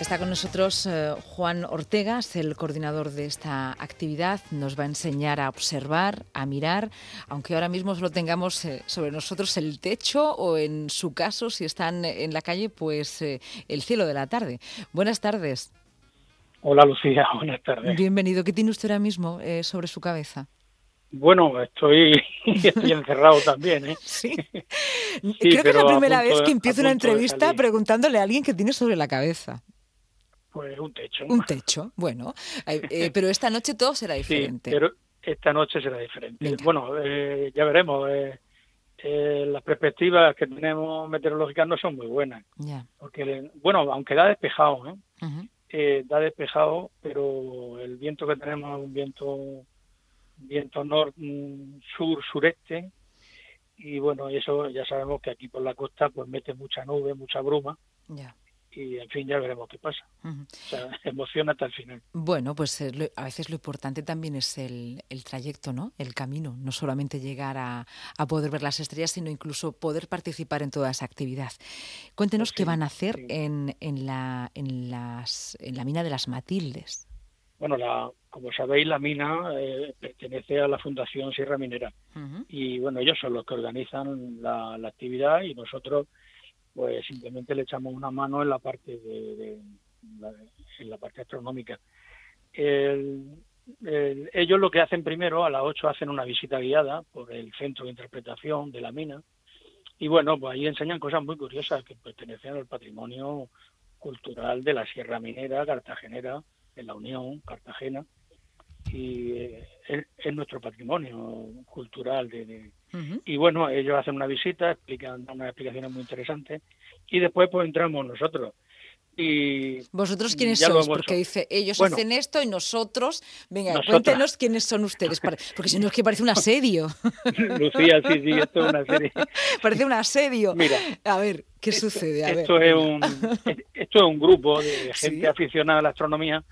Está con nosotros eh, Juan Ortega, es el coordinador de esta actividad. Nos va a enseñar a observar, a mirar, aunque ahora mismo solo tengamos eh, sobre nosotros el techo o en su caso, si están en la calle, pues eh, el cielo de la tarde. Buenas tardes. Hola Lucía, buenas tardes. Bienvenido. ¿Qué tiene usted ahora mismo sobre su cabeza? Bueno, estoy, estoy encerrado también, ¿eh? Sí. Creo que es la primera vez que empiezo una entrevista preguntándole a alguien qué tiene sobre la cabeza. Pues un techo. Un techo, bueno. Eh, pero esta noche todo será diferente. Sí, pero esta noche será diferente. Bueno, eh, ya veremos. Eh, las perspectivas que tenemos meteorológicas no son muy buenas. Ya. Porque, bueno, aunque da despejado, ¿eh? da despejado, pero el viento que tenemos es un viento viento nor, mm, sur sureste y bueno eso ya sabemos que aquí por la costa pues mete mucha nube mucha bruma ya y en fin ya veremos qué pasa. O sea, emociona hasta el final. Bueno, pues eh, a veces lo importante también es el, trayecto, ¿no? El camino, no solamente llegar a, poder ver las estrellas, sino incluso poder participar en toda esa actividad. Cuéntenos pues qué van a hacer en, en, la, en, las, en la mina de las Matildes. Bueno, la, como sabéis, la mina eh, pertenece a la Fundación Sierra Minera y bueno, ellos son los que organizan la actividad y nosotros pues simplemente le echamos una mano en la parte de, en la parte astronómica. ellos lo que hacen primero, a las 8 hacen una visita guiada por el centro de interpretación de la mina y bueno, pues ahí enseñan cosas muy curiosas que pertenecen al patrimonio cultural de la Sierra Minera, Cartagenera, en la Unión, Cartagena, y eh, es, nuestro patrimonio cultural de, y bueno, ellos hacen una visita, explican unas explicaciones muy interesantes y después pues entramos nosotros. Y ¿Vosotros quiénes sois? Porque dice, ellos hacen esto y nosotros... Venga, cuéntenos quiénes son ustedes, porque si no es que parece un asedio. Lucía, sí, sí, esto es un asedio. Parece un asedio. Mira, a ver, ¿qué sucede? A esto, Es un, esto es un grupo de gente aficionada a la astronomía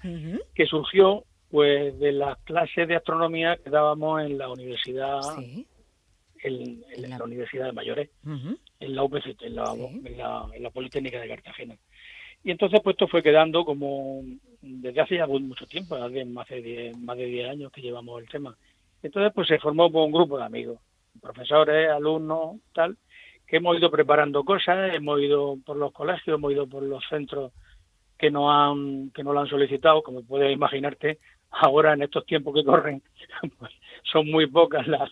que surgió pues de las clases de astronomía que dábamos en la universidad en, la... Universidad de Mayores, en la UPCT, en la, en, la, Politécnica de Cartagena. Y entonces pues esto fue quedando como desde hace ya mucho tiempo, más de 10, más de 10 años que llevamos el tema. Entonces pues se formó un grupo de amigos, profesores, alumnos, tal, que hemos ido preparando cosas, hemos ido por los colegios, hemos ido por los centros que nos han que nos lo han solicitado, como puedes imaginarte, ahora en estos tiempos que corren pues, son muy pocas las,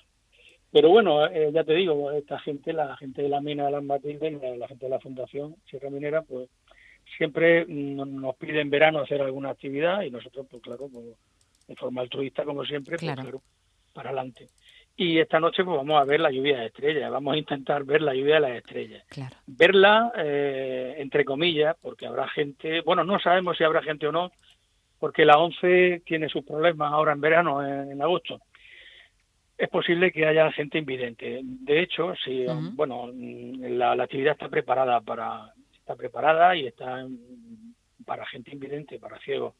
pero bueno, eh, ya te digo, esta gente, la gente de la mina de las Matildes, la, gente de la Fundación Sierra Minera, pues siempre nos piden en verano hacer alguna actividad y nosotros, pues claro, pues, de forma altruista, como siempre, pues claro, para adelante. Y esta noche pues vamos a ver la lluvia de estrellas, vamos a intentar ver la lluvia de las estrellas. Verla, eh, entre comillas, porque habrá gente, bueno, no sabemos si habrá gente o no, porque la ONCE tiene sus problemas ahora en verano, en agosto es posible que haya gente invidente. De hecho, sí, bueno, la, actividad está preparada para está preparada y está para gente invidente, para ciegos.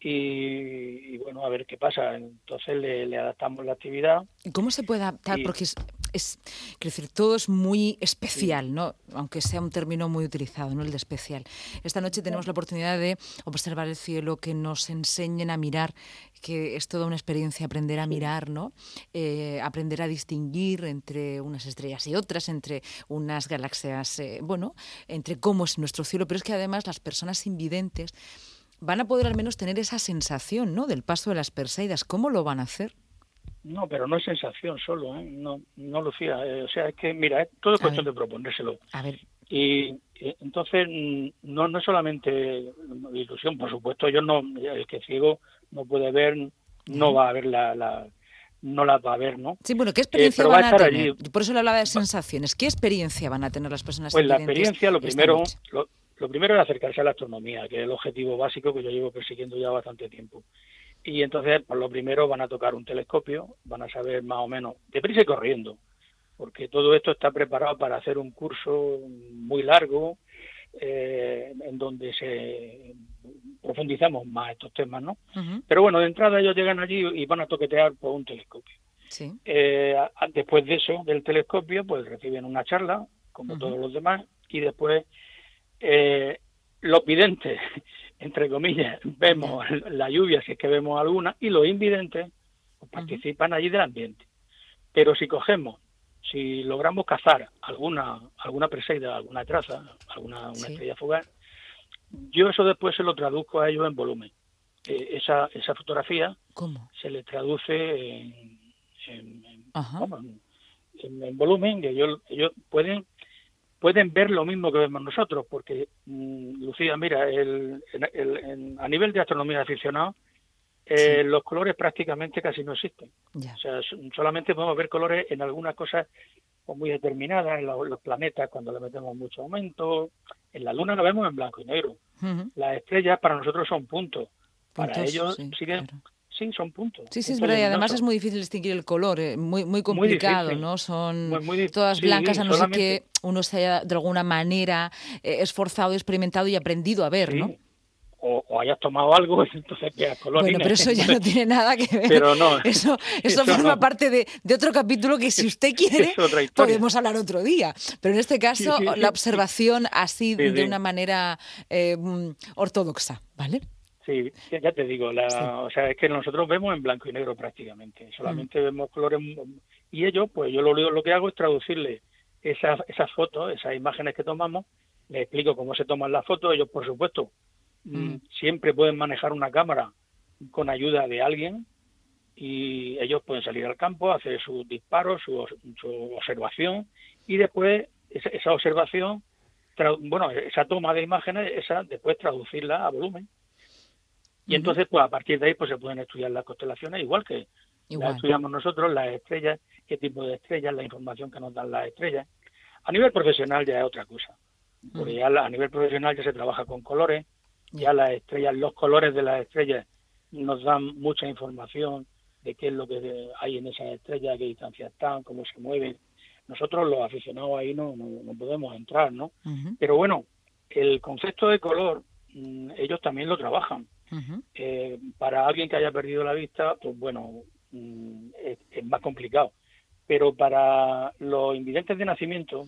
Y, bueno, a ver qué pasa. Entonces le, adaptamos la actividad. ¿Cómo se puede adaptar? Porque es, es decir, todo es muy especial, ¿no? Aunque sea un término muy utilizado, ¿no? El de especial. Esta noche tenemos la oportunidad de observar el cielo, que nos enseñen a mirar, que es toda una experiencia aprender a mirar, ¿no? Eh, aprender a distinguir entre unas estrellas y otras, entre unas galaxias, eh, bueno, entre cómo es nuestro cielo, pero es que además las personas invidentes van a poder al menos tener esa sensación, ¿no? Del paso de las Perseidas. ¿Cómo lo van a hacer? No, pero no es sensación solo, ¿eh? no, no Lucía. Eh, o sea, es que, mira, es todo cuestión de proponérselo. A ver. Y, entonces, mm, no, no es solamente ilusión, por supuesto, yo no, el que ciego no puede ver, no va a ver la, no la va a ver, ¿no? Sí, bueno, ¿qué experiencia van a, tener? Por eso le hablaba de sensaciones. ¿Qué experiencia van a tener las personas Pues la experiencia, lo primero, lo primero es acercarse a la astronomía, que es el objetivo básico que yo llevo persiguiendo ya bastante tiempo. Y entonces, por lo primero van a tocar un telescopio, van a saber más o menos, deprisa y corriendo, porque todo esto está preparado para hacer un curso muy largo, eh, en donde se profundizamos más estos temas, ¿no? Pero bueno, de entrada ellos llegan allí y van a toquetear por un telescopio. Sí. Eh, después de eso, del telescopio, pues reciben una charla, como todos los demás, y después eh, los videntes, entre comillas, vemos la lluvia, si es que vemos alguna, y los invidentes pues, participan allí del ambiente. Pero si cogemos, si logramos cazar alguna alguna preseida, alguna traza, alguna una estrella fugaz, yo eso después se lo traduzco a ellos en volumen. Eh, esa, esa fotografía se le traduce en, en, en, volumen, que ellos, ellos pueden pueden ver lo mismo que vemos nosotros, porque, mm, Lucía, mira, el, a nivel de astronomía aficionado, eh, los colores prácticamente casi no existen. O sea, solamente podemos ver colores en algunas cosas muy determinadas, en los, planetas cuando le metemos mucho aumento, en la luna lo vemos en blanco y negro. Las estrellas para nosotros son puntos, para ellos siguen sí, son puntos. Sí, sí, es verdad. Y además es muy difícil distinguir el color, eh, muy, muy complicado, ¿no? Son todas blancas, a no ser que uno se haya de alguna manera eh, esforzado, experimentado y aprendido a ver, ¿no? O, hayas tomado algo y entonces veas color. Bueno, pero eso ya no tiene nada que ver. Pero no. Eso, eso, forma parte de, de, otro capítulo que si usted quiere podemos hablar otro día. Pero en este caso, la observación así de una manera eh, mm, ortodoxa, ¿vale? Sí, ya te digo, la, o sea, es que nosotros vemos en blanco y negro prácticamente, solamente mm. vemos colores y ellos, pues yo lo, lo que hago es traducirle esas, esas fotos, esas imágenes que tomamos, les explico cómo se toman las fotos, ellos por supuesto mm, mm. siempre pueden manejar una cámara con ayuda de alguien y ellos pueden salir al campo, hacer sus disparos, su, observación y después esa, esa observación, bueno, esa toma de imágenes, esa después traducirla a volumen y entonces, pues a partir de ahí, pues se pueden estudiar las constelaciones, igual que las estudiamos nosotros, las estrellas, qué tipo de estrellas, la información que nos dan las estrellas. A nivel profesional ya es otra cosa, porque ya a nivel profesional ya se trabaja con colores, ya las estrellas, los colores de las estrellas nos dan mucha información de qué es lo que hay en esas estrellas, qué distancia están, cómo se mueven. Nosotros los aficionados ahí no, no, podemos entrar, ¿no? Pero bueno, el concepto de color, mm, ellos también lo trabajan eh, para alguien que haya perdido la vista, pues bueno, mm, es, más complicado. Pero para los invidentes de nacimiento,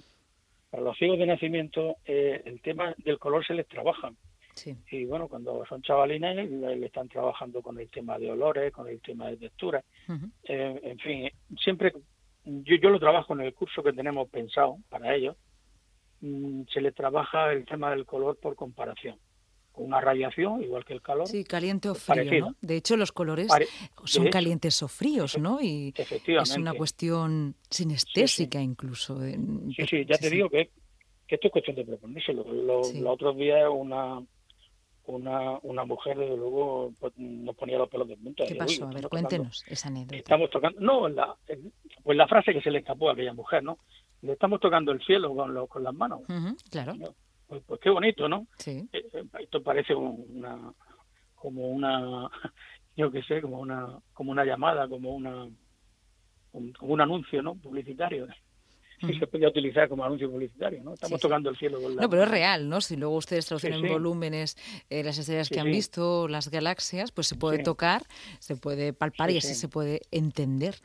para los ciegos de nacimiento, eh, el tema del color se les trabaja. Y bueno, cuando son chavalines, le, están trabajando con el tema de olores, con el tema de textura. Eh, en fin, siempre yo, yo lo trabajo en el curso que tenemos pensado para ellos. Mm, se les trabaja el tema del color por comparación una radiación, igual que el calor. Sí, caliente o frío, ¿no? De hecho, los colores son calientes o fríos, ¿no? Y es una cuestión sinestésica incluso. Sí, sí, ya te digo que, esto es cuestión de proponérselo. Los otros días una una, una mujer, desde luego, pues, nos ponía los pelos de punta. ¿Qué pasó? A ver, cuéntenos esa anécdota. Estamos tocando, no, la, pues la frase que se le escapó a aquella mujer, ¿no? Le estamos tocando el cielo con, con las manos. claro. Pues, pues, qué bonito, ¿no? Sí. Eh, eh, esto parece una, como una, yo qué sé, como una, como una llamada, como una, como un anuncio, ¿no? Publicitario. Sí, se podía utilizar como anuncio publicitario, ¿no? Estamos tocando el cielo con la... No, pero es real, ¿no? Si luego ustedes traducen en volúmenes eh, las estrellas que han visto, las galaxias, pues se puede tocar, se puede palpar y así se puede entender.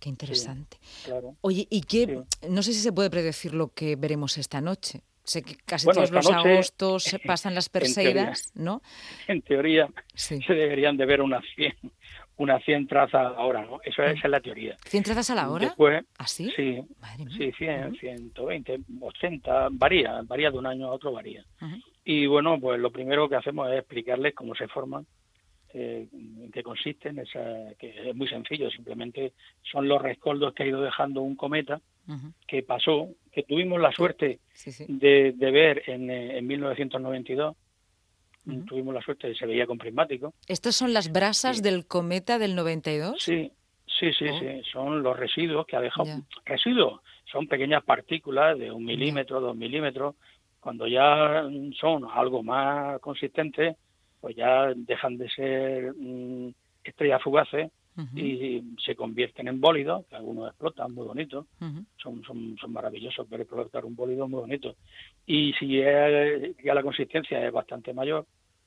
Qué interesante. Claro. Oye, ¿y qué? No sé si se puede predecir lo que veremos esta noche. Sé que casi todos los agostos se pasan las Perseidas, ¿no? En teoría se deberían de ver unas 100, unas 100 trazas a la hora, ¿no? Eso, esa es la teoría. ¿100 trazas a la hora? Después, ¿Así? Sí, sí 100, 120, 80, varía, varía de un año a otro, varía. Y bueno, pues lo primero que hacemos es explicarles cómo se forman, eh, en qué consisten, esa, que es muy sencillo, simplemente son los rescoldos que ha ido dejando un cometa que pasó, que tuvimos la suerte De, ver en, en 1992. Tuvimos la suerte, de se veía con prismático. ¿Estas son las brasas del cometa del 92? Sí, sí, sí, oh. sí. Son los residuos que ha dejado. Residuos son pequeñas partículas de un milímetro, dos milímetros. Cuando ya son algo más consistentes, pues ya dejan de ser mm, estrellas fugaces y se convierten en bólidos, que algunos explotan, muy bonitos, son, son, son maravillosos ver explotar un bólido muy bonito. Y si ya la consistencia es bastante mayor,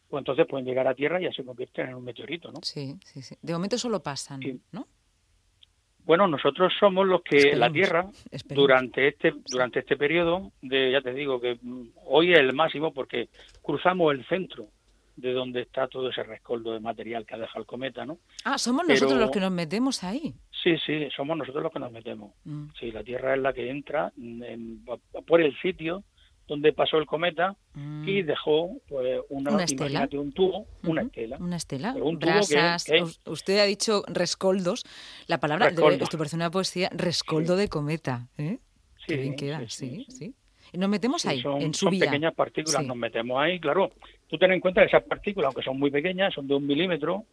pues entonces pueden llegar a Tierra y ya se convierten en un meteorito, ¿no? Sí, sí, sí. De momento solo pasan, ¿no? Bueno, nosotros somos los que la Tierra durante este durante este periodo de ya te digo que hoy es el máximo porque cruzamos el centro de donde está todo ese rescoldo de material que ha dejado el cometa, ¿no? Ah, somos nosotros los que nos metemos ahí. Sí, sí, somos nosotros los que nos metemos. Mm. Sí, la Tierra es la que entra por el sitio donde pasó el cometa y mm. dejó pues una, estela, un tubo, una estela. Una estela, un brasas. Usted ha dicho rescoldos. La palabra, esto parece una poesía, rescoldo de cometa. ¿eh? Sí, bien queda, sí, sí. Y nos metemos ahí, en su son pequeñas partículas, nos metemos ahí, claro. Tú ten en cuenta que esas partículas, aunque son muy pequeñas, son de un milímetro,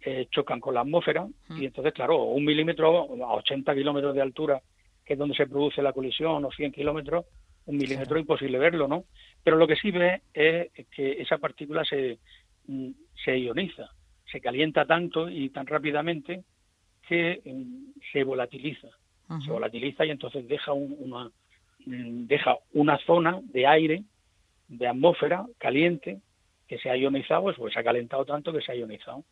eh, chocan con la atmósfera y entonces, claro, un milímetro a 80 kilómetros de altura, que es donde se produce la colisión, o 100 kilómetros, un milímetro imposible verlo, ¿no? Pero lo que sí ve es que esa partícula se, mm, se ioniza, se calienta tanto y tan rápidamente que mm, se volatiliza. Se volatiliza y entonces deja una, mm, deja una zona de aire, de atmósfera caliente, que se ha ionizado, pues se ha calentado tanto que se ha ionizado.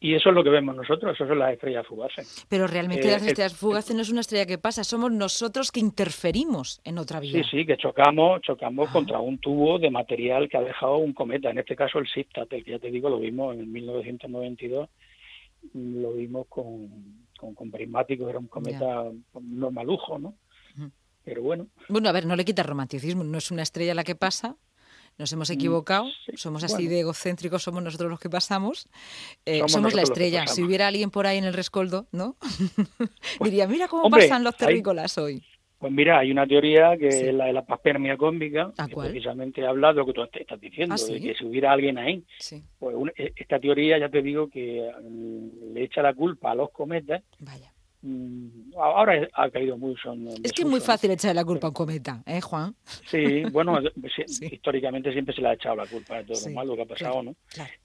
Y eso es lo que vemos nosotros, eso son las estrellas fugaces. Pero realmente las eh, estrellas fugaces no es una estrella que pasa, somos nosotros que interferimos en otra vida. Sí, sí, que chocamos, chocamos ah. contra un tubo de material que ha dejado un cometa, en este caso el SIPTAT, que ya te digo, lo vimos en 1992, lo vimos con, con, prismáticos, era un cometa normalujo, ¿no? Pero bueno. Bueno, a ver, no le quita romanticismo, no es una estrella la que pasa, nos hemos mm, equivocado, somos así de egocéntricos, somos nosotros los que pasamos, eh, somos, la estrella. Si hubiera alguien por ahí en el rescoldo, ¿no? Pues, Diría, mira cómo pasan los terrícolas hoy. Pues mira, hay una teoría que es la de la paspermia cósmica, que precisamente habla de lo que tú estás diciendo, ah, de que si hubiera alguien ahí. Pues e, esta teoría, ya te digo, que mm, le echa la culpa a los cometas Vaya. Mm, ahora ha caído mucho. es que es muy fácil echar la culpa a un cometa, ¿eh, Juan? Sí, bueno, históricamente siempre se le ha echado la culpa de todo lo malo que ha pasado, ¿no?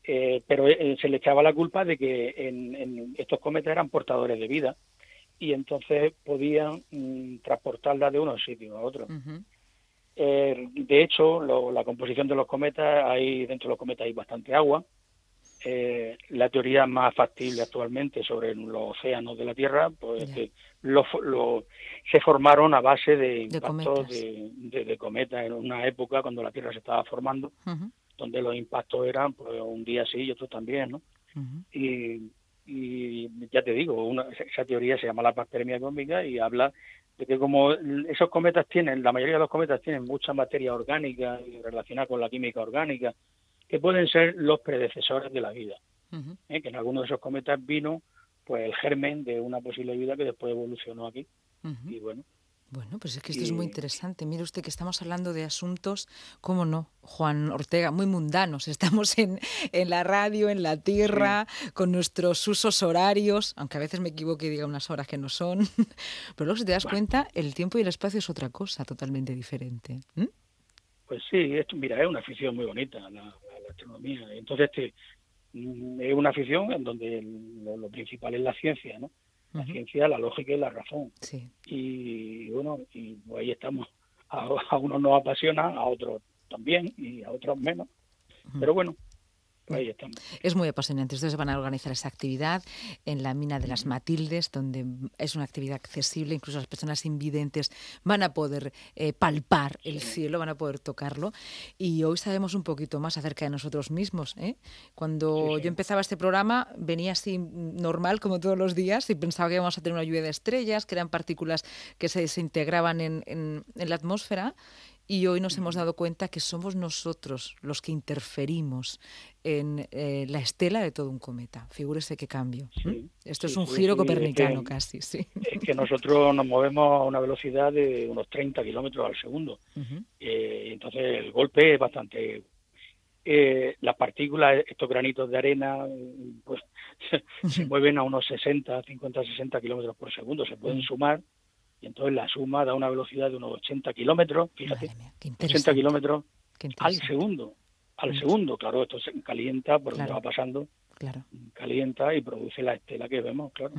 Eh, pero eh, se le echaba la culpa de que en, estos cometas eran portadores de vida y entonces podían mm, transportarla de uno sitio a otro. Eh, de hecho, la composición de los cometas, hay dentro de los cometas hay bastante agua, eh, la teoría más factible actualmente sobre los océanos de la Tierra, pues que se formaron a base de impactos de, cometas. En una época cuando la Tierra se estaba formando, donde los impactos eran pues, un día sí y otro también, ¿no? y, ya te digo, esa teoría se llama la paspermia cósmica y habla de que como esos cometas tienen, la mayoría de los cometas tienen mucha materia orgánica relacionada con la química orgánica, que pueden ser los predecesores de la vida. ¿eh? Que en alguno de esos cometas vino pues el germen de una posible vida que después evolucionó aquí. Y bueno. Bueno, pues es que esto es muy interesante. Mire usted que estamos hablando de asuntos, cómo no, Juan Ortega, muy mundanos. Estamos en, en la radio, en la tierra, con nuestros usos horarios, aunque a veces me equivoque y diga unas horas que no son. Pero luego, si te das cuenta, el tiempo y el espacio es otra cosa totalmente diferente. Pues sí, esto, mira, es una afición muy bonita. La, astronomía. Entonces, este, mm, es una afición en donde lo, principal es la ciencia, ¿no? La ciencia, la lógica y la razón. Y bueno, y pues ahí estamos. A, a unos nos apasiona, a otros también y a otros menos. Pero bueno, es muy apasionante. Ustedes van a organizar esa actividad en la mina de las Matildes, donde es una actividad accesible, incluso las personas invidentes van a poder eh, palpar el cielo, van a poder tocarlo. Y hoy sabemos un poquito más acerca de nosotros mismos. ¿eh? Cuando yo empezaba este programa, venía así normal, como todos los días, y pensaba que íbamos a tener una lluvia de estrellas, que eran partículas que se desintegraban en, en la atmósfera y hoy nos hemos dado cuenta que somos nosotros los que interferimos en eh, la estela de todo un cometa. Figúrese qué cambio. Esto es un giro copernicano casi, sí. Es que nosotros nos movemos a una velocidad de unos 30 kilómetros al segundo. Eh, entonces el golpe es bastante... Eh, las partículas, estos granitos de arena, pues se, mueven a unos 60, 50, 60 kilómetros por segundo. Se pueden sumar y entonces la suma da una velocidad de unos 80 kilómetros, fíjate, 80 kilómetros al segundo, al segundo, claro, esto se calienta por lo que va pasando. Claro. calienta y produce la estela que vemos, claro.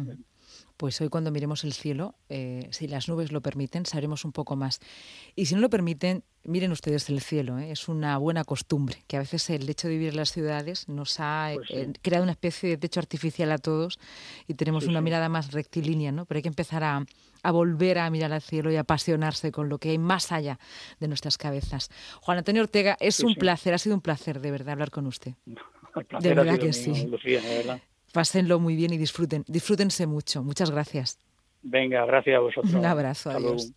Pues hoy cuando miremos el cielo, eh, si las nubes lo permiten, sabremos un poco más. Y si no lo permiten, miren ustedes el cielo. ¿eh? Es una buena costumbre, que a veces el hecho de vivir en las ciudades nos ha pues eh, creado una especie de techo artificial a todos y tenemos una mirada más rectilínea, ¿no? Pero hay que empezar a, a, volver a mirar al cielo y apasionarse con lo que hay más allá de nuestras cabezas. Juan Antonio Ortega, es un placer, ha sido un placer de verdad hablar con usted. de verdad que sí. Lucía, de verdad. Pásenlo muy bien y disfruten. Disfrútense mucho. Muchas gracias. Venga, gracias a vosotros. Un abrazo. adiós.